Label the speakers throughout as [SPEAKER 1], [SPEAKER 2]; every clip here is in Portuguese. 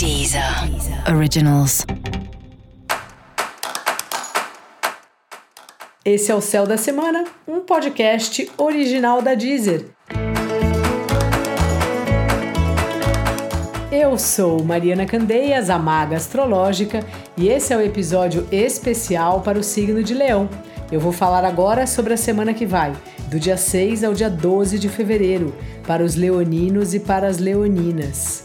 [SPEAKER 1] Deezer. Originals.
[SPEAKER 2] Esse é o Céu da Semana, um podcast original da Deezer. Eu sou Mariana Candeias, a maga astrológica, e esse é o episódio especial para o signo de Leão. Eu vou falar agora sobre a semana que vai, do dia 6 ao dia 12 de fevereiro, para os leoninos e para as leoninas.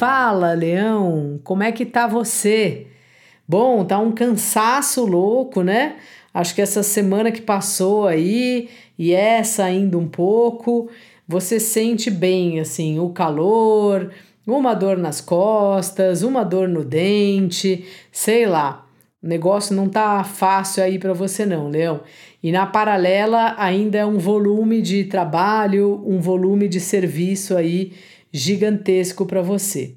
[SPEAKER 2] Fala, Leão, como é que tá você? Bom, tá um cansaço louco, né? Acho que essa semana que passou aí e essa ainda um pouco, você sente bem assim o calor, uma dor nas costas, uma dor no dente, sei lá. O negócio não tá fácil aí para você não, Leão. E na paralela ainda é um volume de trabalho, um volume de serviço aí gigantesco para você.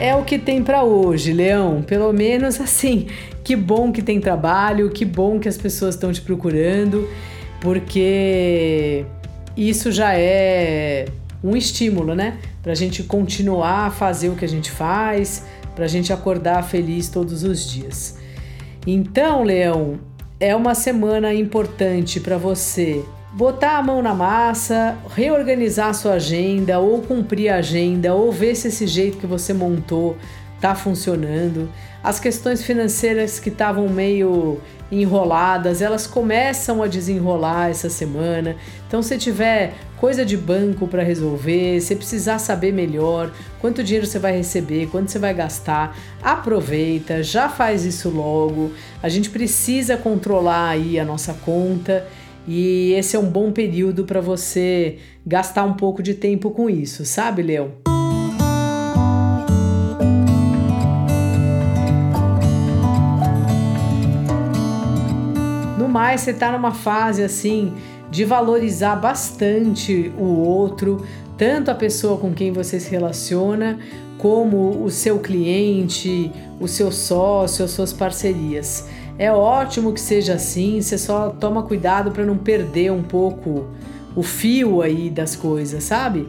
[SPEAKER 2] É o que tem para hoje, Leão. Pelo menos assim, que bom que tem trabalho, que bom que as pessoas estão te procurando, porque isso já é um estímulo, né? Para a gente continuar a fazer o que a gente faz, para a gente acordar feliz todos os dias. Então, Leão, é uma semana importante para você botar a mão na massa, reorganizar sua agenda, ou cumprir a agenda, ou ver se esse jeito que você montou está funcionando. As questões financeiras que estavam meio enroladas, elas começam a desenrolar essa semana. Então, se tiver coisa de banco para resolver, se precisar saber melhor quanto dinheiro você vai receber, quanto você vai gastar, aproveita, já faz isso logo. A gente precisa controlar aí a nossa conta e esse é um bom período para você gastar um pouco de tempo com isso, sabe, Leão? No mais, você está numa fase assim de valorizar bastante o outro, tanto a pessoa com quem você se relaciona, como o seu cliente, o seu sócio, as suas parcerias. É ótimo que seja assim, você só toma cuidado para não perder um pouco o fio aí das coisas, sabe?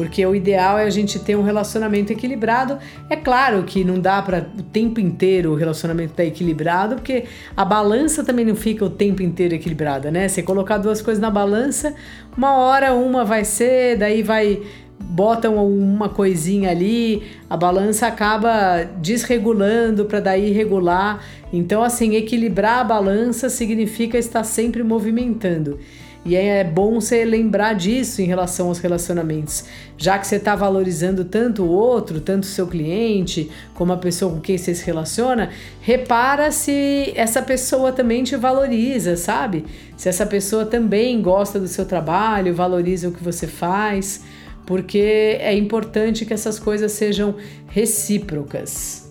[SPEAKER 2] Porque o ideal é a gente ter um relacionamento equilibrado. É claro que não dá para o tempo inteiro o relacionamento estar tá equilibrado, porque a balança também não fica o tempo inteiro equilibrada, né? Você colocar duas coisas na balança, uma hora uma vai ser, daí vai botam uma coisinha ali, a balança acaba desregulando para daí regular. Então, assim, equilibrar a balança significa estar sempre movimentando. E é bom você lembrar disso em relação aos relacionamentos, já que você está valorizando tanto o outro, tanto o seu cliente, como a pessoa com quem você se relaciona, repara se essa pessoa também te valoriza, sabe? Se essa pessoa também gosta do seu trabalho, valoriza o que você faz, porque é importante que essas coisas sejam recíprocas.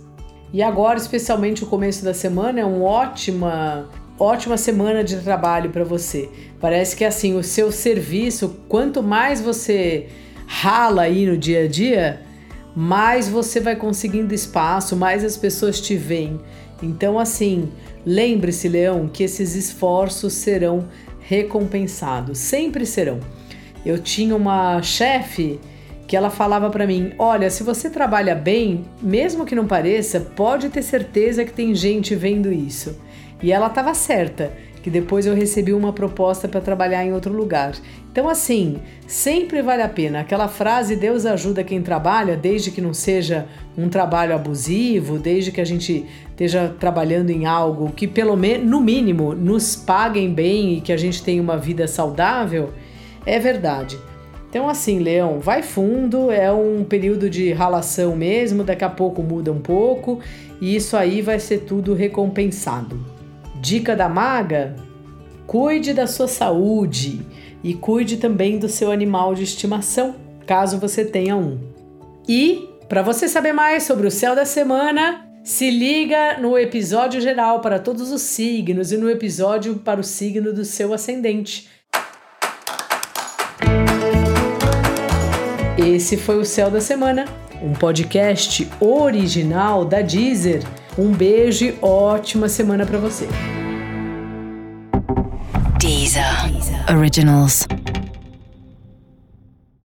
[SPEAKER 2] E agora, especialmente o começo da semana, é uma ótima ótima semana de trabalho para você. Parece que assim, o seu serviço, quanto mais você rala aí no dia a dia, mais você vai conseguindo espaço, mais as pessoas te veem. Então, assim, lembre-se, Leão, que esses esforços serão recompensados, sempre serão. Eu tinha uma chefe que ela falava para mim: "Olha, se você trabalha bem, mesmo que não pareça, pode ter certeza que tem gente vendo isso". E ela estava certa, que depois eu recebi uma proposta para trabalhar em outro lugar. Então, assim, sempre vale a pena. Aquela frase Deus ajuda quem trabalha, desde que não seja um trabalho abusivo, desde que a gente esteja trabalhando em algo que, pelo menos, no mínimo, nos paguem bem e que a gente tenha uma vida saudável, é verdade. Então, assim, Leão, vai fundo, é um período de ralação mesmo, daqui a pouco muda um pouco e isso aí vai ser tudo recompensado. Dica da maga: cuide da sua saúde e cuide também do seu animal de estimação, caso você tenha um. E, para você saber mais sobre o céu da semana, se liga no episódio geral para todos os signos e no episódio para o signo do seu ascendente. Esse foi o Céu da Semana, um podcast original da Deezer um beijo e ótima semana para você.
[SPEAKER 1] Deezer. Deezer. Originals.